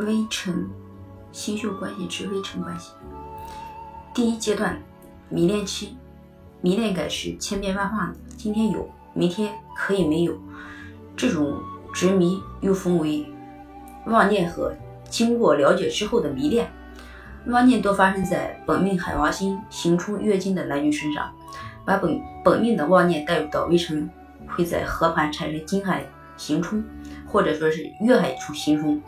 微尘星宿关系之微尘关系。第一阶段迷恋期，迷恋感是千变万化的，今天有，明天可以没有。这种执迷又分为妄念和经过了解之后的迷恋。妄念多发生在本命海王星行冲月经的男女身上，把本本命的妄念带入到微尘，会在合盘产生金海行冲，或者说是月海出行冲。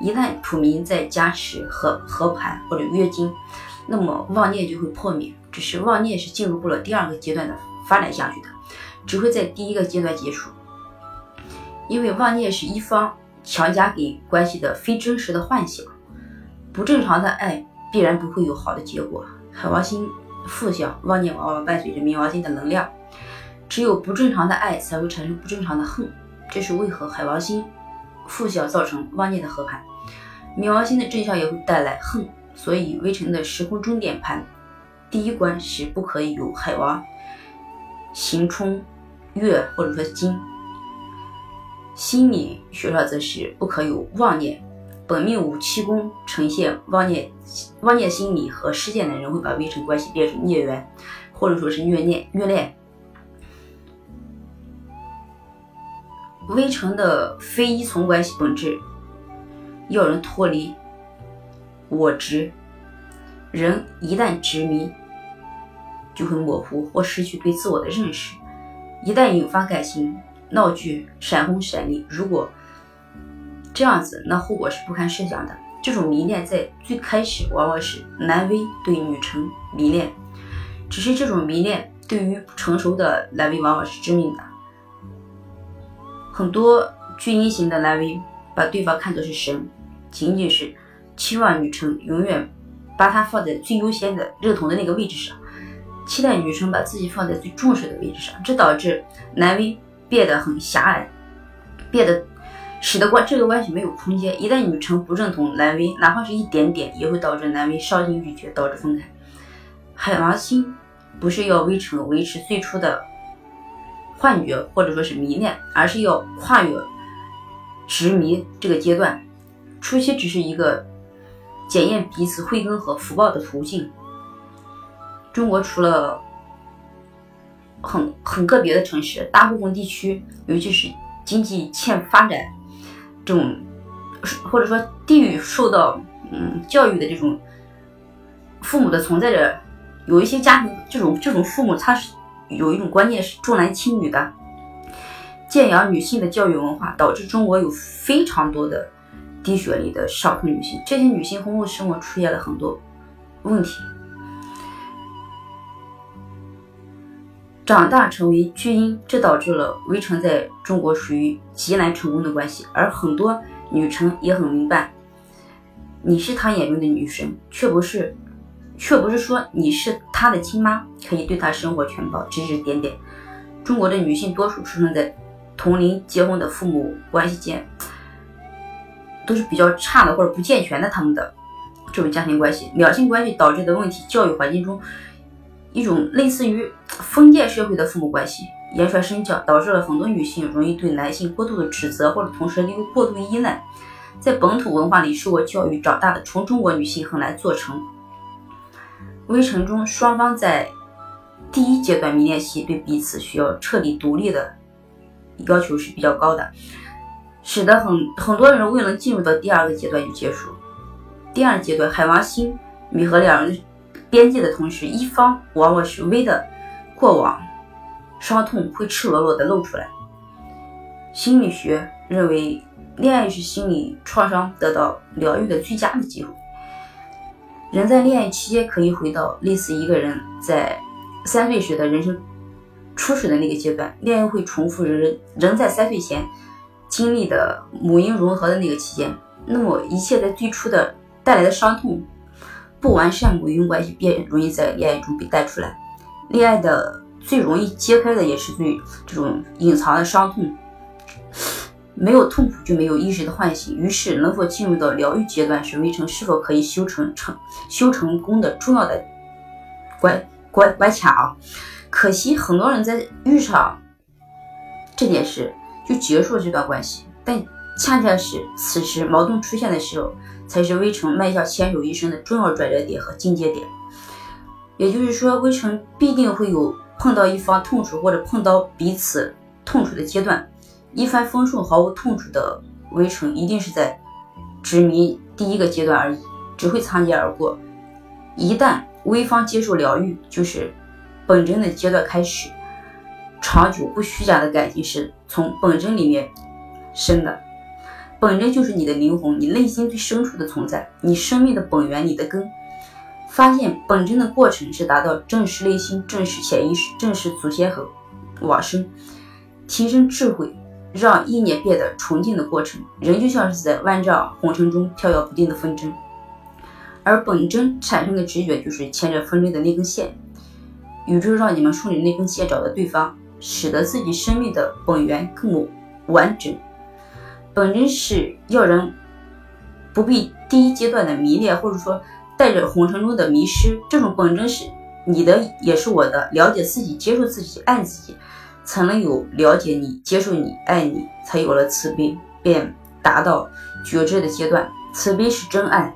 一旦普明在加持和和盘或者月经，那么妄念就会破灭。只是妄念是进入不了第二个阶段的发展下去的，只会在第一个阶段结束。因为妄念是一方强加给关系的非真实的幻想，不正常的爱。必然不会有好的结果。海王星负向妄念往往伴随着冥王星的能量，只有不正常的爱才会产生不正常的恨。这是为何海王星负向造成妄念的合盘，冥王星的正向也会带来恨。所以微尘的时空终点盘第一关是不可以有海王行冲月或者说金。心理学上则是不可有妄念。本命五七宫呈现妄念、妄念心理和事件的人，会把微尘关系变成孽缘，或者说是虐恋、虐恋。微尘的非依从关系本质，要人脱离我执。人一旦执迷，就会模糊或失去对自我的认识。一旦引发感情闹剧、闪婚闪离，如果这样子，那后果是不堪设想的。这种迷恋在最开始往往是男威对女成迷恋，只是这种迷恋对于不成熟的男威往往是致命的。很多巨婴型的男威把对方看作是神，仅仅是期望女成永远把他放在最优先的认同的那个位置上，期待女生把自己放在最重视的位置上，这导致男威变得很狭隘，变得。使得关这个关系没有空间。一旦女成不认同男威，哪怕是一点点，也会导致男威伤心欲绝，导致分开。海王星不是要微成维持最初的幻觉或者说是迷恋，而是要跨越执迷这个阶段。初期只是一个检验彼此慧根和福报的途径。中国除了很很个别的城市，大部分地区，尤其是经济欠发展。这种，或者说地域受到嗯教育的这种父母的存在着，有一些家庭这种这种父母他是有一种观念是重男轻女的，建养女性的教育文化，导致中国有非常多的低学历的上层女性，这些女性婚后生活出现了很多问题。长大成为巨婴，这导致了围城在中国属于极难成功的关系。而很多女生也很明白，你是他眼中的女神，却不是，却不是说你是他的亲妈，可以对他生活全包、指指点点。中国的女性多数出生在同龄结婚的父母关系间，都是比较差的或者不健全的，他们的这种家庭关系、两性关系导致的问题，教育环境中。一种类似于封建社会的父母关系，言传身教，导致了很多女性容易对男性过度的指责，或者同时又过度依赖。在本土文化里受过教育长大的纯中国女性很难做成。微尘中，双方在第一阶段迷恋期对彼此需要彻底独立的要求是比较高的，使得很很多人未能进入到第二个阶段就结束。第二阶段，海王星弥合两人。边界的同时，一方往往是微的过往伤痛会赤裸裸的露出来。心理学认为，恋爱是心理创伤得到疗愈的最佳的机会。人在恋爱期间可以回到类似一个人在三岁时的人生初始的那个阶段，恋爱会重复人人在三岁前经历的母婴融合的那个期间。那么，一切在最初的带来的伤痛。不完善母婴关系便容易在恋爱中被带出来，恋爱的最容易揭开的也是最这种隐藏的伤痛，没有痛苦就没有意识的唤醒，于是能否进入到疗愈阶段是围城是否可以修成成修成功的重要的关关关卡啊！可惜很多人在遇上这件事就结束了这段关系，但恰恰是此时矛盾出现的时候，才是微臣迈向牵手一生的重要转折点和境界点。也就是说，微臣必定会有碰到一方痛楚或者碰到彼此痛楚的阶段。一帆风顺、毫无痛楚的微臣，一定是在执迷第一个阶段而已，只会擦肩而过。一旦微方接受疗愈，就是本真的阶段开始。长久不虚假的感情是从本真里面生的，本真就是你的灵魂，你内心最深处的存在，你生命的本源，你的根。发现本真的过程是达到正视内心、正视潜意识、正视祖先和往生，提升智慧，让意念变得纯净的过程。人就像是在万丈红尘中飘摇不定的风筝，而本真产生的直觉就是牵着风筝的那根线。宇宙让你们顺着那根线找到对方。使得自己生命的本源更完整。本真是要人不必第一阶段的迷恋，或者说带着红尘中的迷失。这种本真是你的，也是我的。了解自己，接受自己，爱自己，才能有了解你、接受你、爱你，才有了慈悲，便达到觉知的阶段。慈悲是真爱，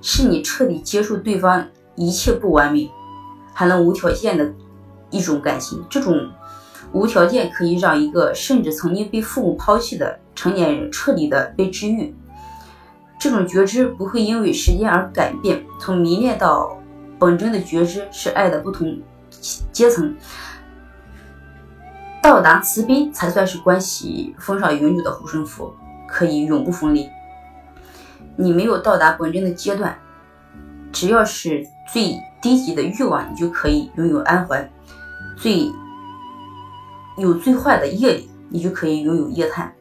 是你彻底接受对方一切不完美，还能无条件的一种感情。这种。无条件可以让一个甚至曾经被父母抛弃的成年人彻底的被治愈。这种觉知不会因为时间而改变。从迷恋到本真的觉知是爱的不同阶层。到达慈悲才算是关系封上永久的护身符，可以永不分离。你没有到达本真的阶段，只要是最低级的欲望，你就可以拥有安缓。最有最坏的业力，你就可以拥有业态。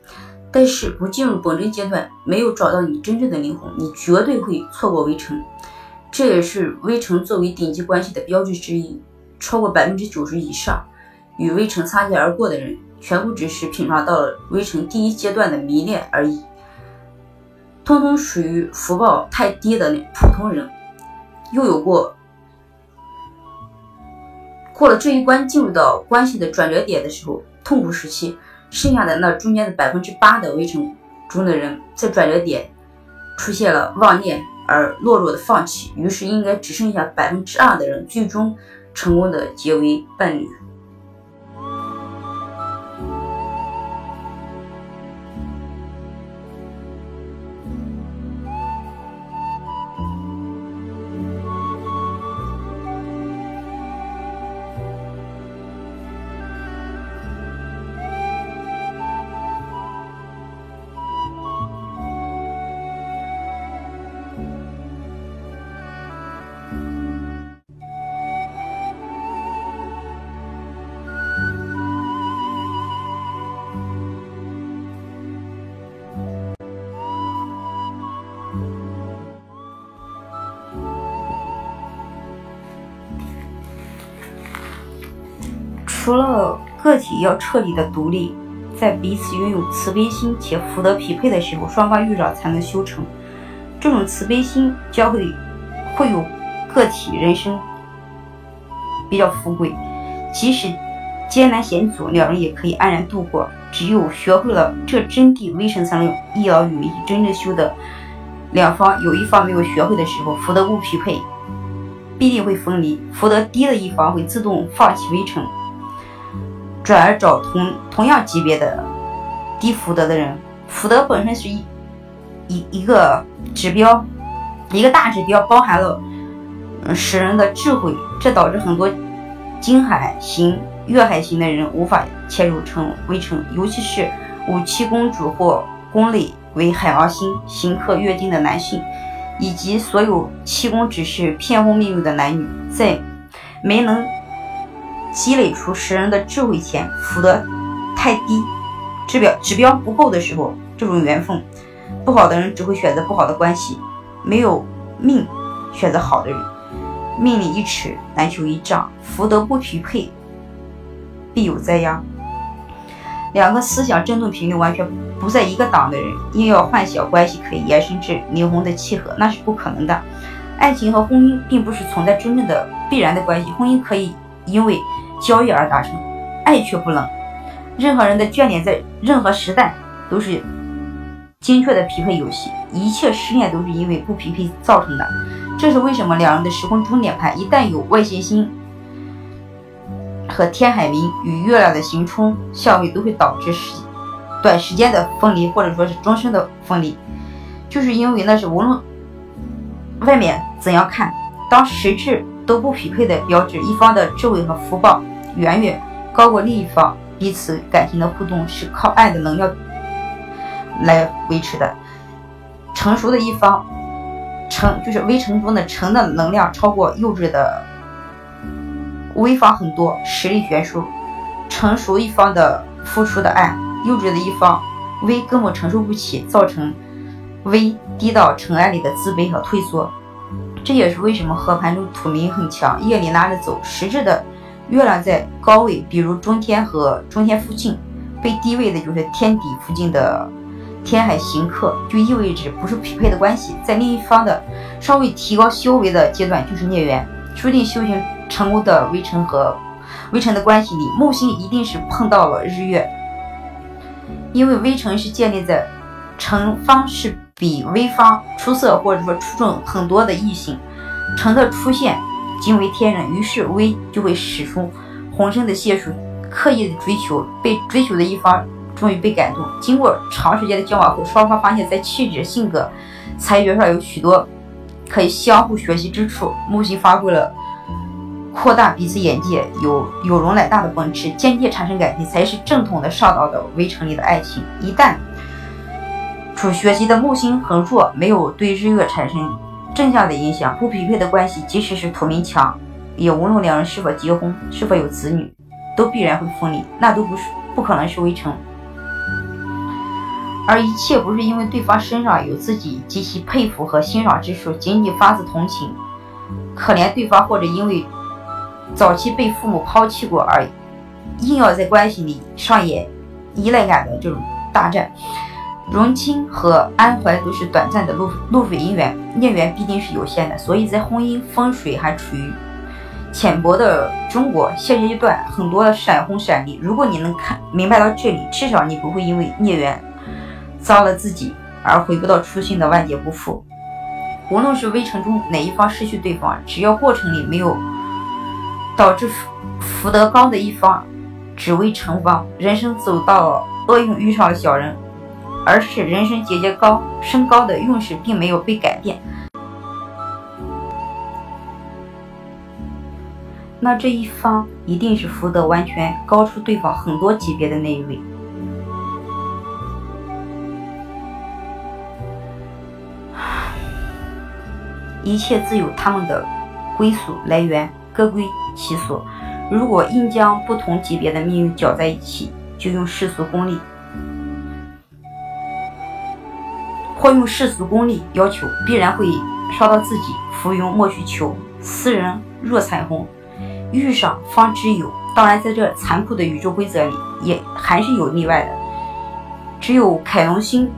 但是不进入本真阶段，没有找到你真正的灵魂，你绝对会错过微尘。这也是微尘作为顶级关系的标志之一。超过百分之九十以上与微尘擦肩而过的人，全部只是品尝到了微尘第一阶段的迷恋而已，通通属于福报太低的那普通人。又有过。过了这一关，进入到关系的转折点的时候，痛苦时期，剩下的那中间的百分之八的围城中的人，在转折点出现了妄念而懦弱的放弃，于是应该只剩下百分之二的人，最终成功的结为伴侣。除了个体要彻底的独立，在彼此拥有慈悲心且福德匹配的时候，双方遇着才能修成。这种慈悲心将会会有个体人生比较富贵，即使艰难险阻，两人也可以安然度过。只有学会了这真谛，微神才能一劳永逸。真正修的两方有一方没有学会的时候，福德不匹配，必定会分离。福德低的一方会自动放弃微尘。转而找同同样级别的低福德的人，福德本身是一一一个指标，一个大指标，包含了嗯使人的智慧，这导致很多金海型、月海型的人无法切入成微尘，尤其是五七公主或宫内为海王星、行克月经的男性，以及所有七宫只是骗婚命运的男女，在没能。积累出识人的智慧前，福德太低，指标指标不够的时候，这种缘分不好的人只会选择不好的关系，没有命选择好的人。命里一尺难求一丈，福德不匹配，必有灾殃。两个思想振动频率完全不在一个档的人，硬要幻想关系可以延伸至灵魂的契合，那是不可能的。爱情和婚姻并不是存在真正的必然的关系，婚姻可以因为。交易而达成，爱却不能。任何人的眷恋在任何时代都是精确的匹配游戏，一切失恋都是因为不匹配造成的。这是为什么两人的时空终点盘一旦有外行星和天海冥与月亮的行冲相位，都会导致时短时间的分离，或者说是终身的分离。就是因为那是无论外面怎样看，当实质都不匹配的标志，一方的智慧和福报远远高过另一方，彼此感情的互动是靠爱的能量来维持的。成熟的一方，成就是微成中的成的能量超过幼稚的微方很多，实力悬殊。成熟一方的付出的爱，幼稚的一方微根本承受不起，造成。微低到尘埃里的自卑和退缩，这也是为什么合盘中土冥很强，夜里拉着走。实质的月亮在高位，比如中天和中天附近，被低位的就是天底附近的天海行客，就意味着不是匹配的关系。在另一方的稍微提高修为的阶段，就是孽缘，注定修行成功的微尘和微尘的关系里，木星一定是碰到了日月，因为微尘是建立在成方是。比微方出色或者说出众很多的异性，成的出现惊为天人，于是微就会使出浑身的解数，刻意的追求，被追求的一方终于被感动。经过长时间的交往后，双方发现，在气质、性格、才学上有许多可以相互学习之处。木星发挥了扩大彼此眼界、有有容乃大的本质，间接产生感情，才是正统的上道的围城里的爱情。一旦处学习的木星很弱，没有对日月产生正向的影响。不匹配的关系，即使是土冥强，也无论两人是否结婚、是否有子女，都必然会分离，那都不是不可能是微成。而一切不是因为对方身上有自己极其佩服和欣赏之处，仅仅发自同情，可怜对方，或者因为早期被父母抛弃过而硬要在关系里上演依赖感的这种大战。荣亲和安怀都是短暂的露露水姻缘，孽缘必定是有限的，所以在婚姻风水还处于浅薄的中国，现阶段很多的闪婚闪离。如果你能看明白到这里，至少你不会因为孽缘糟了自己而回不到初心的万劫不复。无论是微尘中哪一方失去对方，只要过程里没有导致福德高的一方只为成方，人生走到厄运遇上了小人。而是人生节节高升高的运势并没有被改变，那这一方一定是福德完全高出对方很多级别的那一位。一切自有他们的归宿来源，各归其所。如果硬将不同级别的命运搅在一起，就用世俗功利。或用世俗功利要求，必然会烧到自己。浮云莫去求，斯人若彩虹，遇上方知有。当然，在这残酷的宇宙规则里，也还是有例外的。只有凯龙星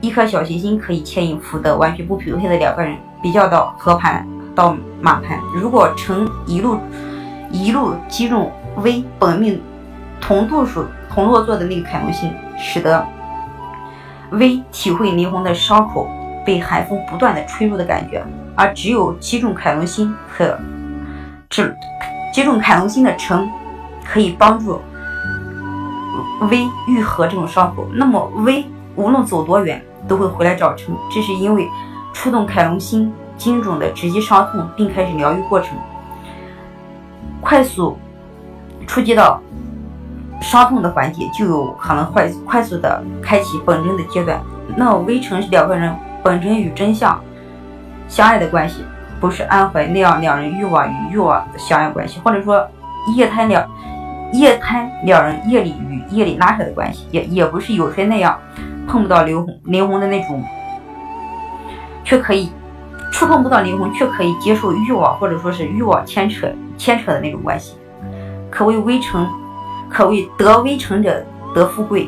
一颗小行星可以牵引福德完全不匹配的两个人，比较到合盘到马盘。如果成一路一路击中 V 本命同度数同落座的那个凯龙星，使得。微体会灵魂的伤口被寒风不断的吹入的感觉，而只有击中凯龙星和，这击中凯龙星的城可以帮助微愈合这种伤口。那么微无论走多远都会回来找城，这是因为触动凯龙星精准的直击伤痛，并开始疗愈过程，快速触及到。伤痛的缓解就有可能快快速的开启本真的阶段。那微尘是两个人本真与真相相爱的关系，不是安怀那样两人欲望与欲望的相爱关系，或者说夜贪两夜贪两人夜里与夜里拉扯的关系，也也不是有谁那样碰不到灵魂灵魂的那种，却可以触碰不到灵魂，却可以接受欲望或者说是欲望牵扯牵扯的那种关系，可谓微尘。可谓得微成者得富贵，